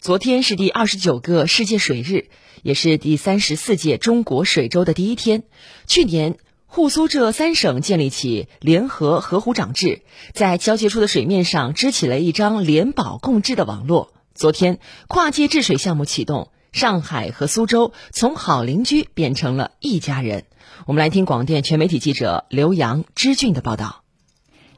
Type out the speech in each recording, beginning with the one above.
昨天是第二十九个世界水日，也是第三十四届中国水周的第一天。去年，沪苏浙三省建立起联合河湖长制，在交界处的水面上织起了一张联保共治的网络。昨天，跨界治水项目启动，上海和苏州从好邻居变成了一家人。我们来听广电全媒体记者刘洋、知俊的报道。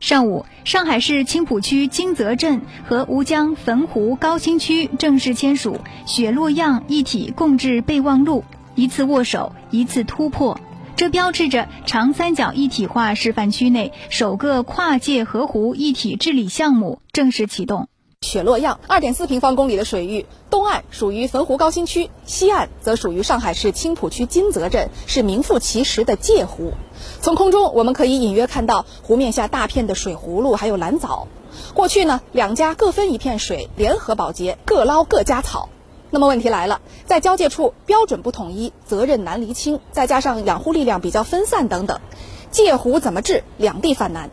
上午，上海市青浦区金泽镇和吴江汾湖高新区正式签署《雪落样一体共治备忘录》，一次握手，一次突破。这标志着长三角一体化示范区内首个跨界河湖一体治理项目正式启动。雪落漾二点四平方公里的水域，东岸属于汾湖高新区，西岸则属于上海市青浦区金泽镇，是名副其实的界湖。从空中我们可以隐约看到湖面下大片的水葫芦，还有蓝藻。过去呢，两家各分一片水，联合保洁，各捞各家草。那么问题来了，在交界处标准不统一，责任难厘清，再加上养护力量比较分散等等，界湖怎么治，两地犯难。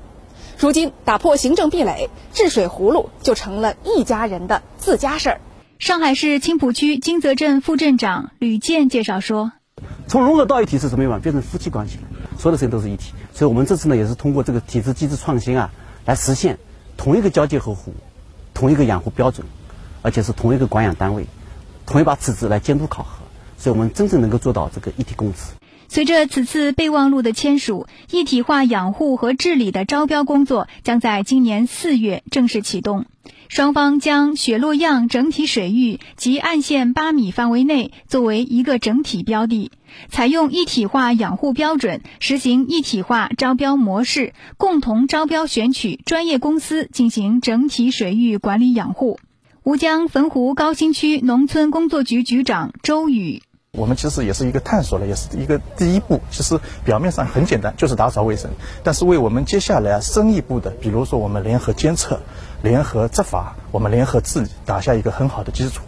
如今打破行政壁垒，治水葫芦就成了一家人的自家事儿。上海市青浦区金泽镇副镇长吕健介绍说：“从融合到一体是什么意思？变成夫妻关系了，所有的事情都是一体。所以我们这次呢，也是通过这个体制机制创新啊，来实现同一个交界河湖，同一个养护标准，而且是同一个管养单位，同一把尺子来监督考核。所以我们真正能够做到这个一体共治。”随着此次备忘录的签署，一体化养护和治理的招标工作将在今年四月正式启动。双方将雪洛漾整体水域及岸线八米范围内作为一个整体标的，采用一体化养护标准，实行一体化招标模式，共同招标选取专业公司进行整体水域管理养护。吴江汾湖高新区农村工作局局长周宇。我们其实也是一个探索了，也是一个第一步。其实表面上很简单，就是打扫卫生，但是为我们接下来深一步的，比如说我们联合监测、联合执法、我们联合治理，打下一个很好的基础。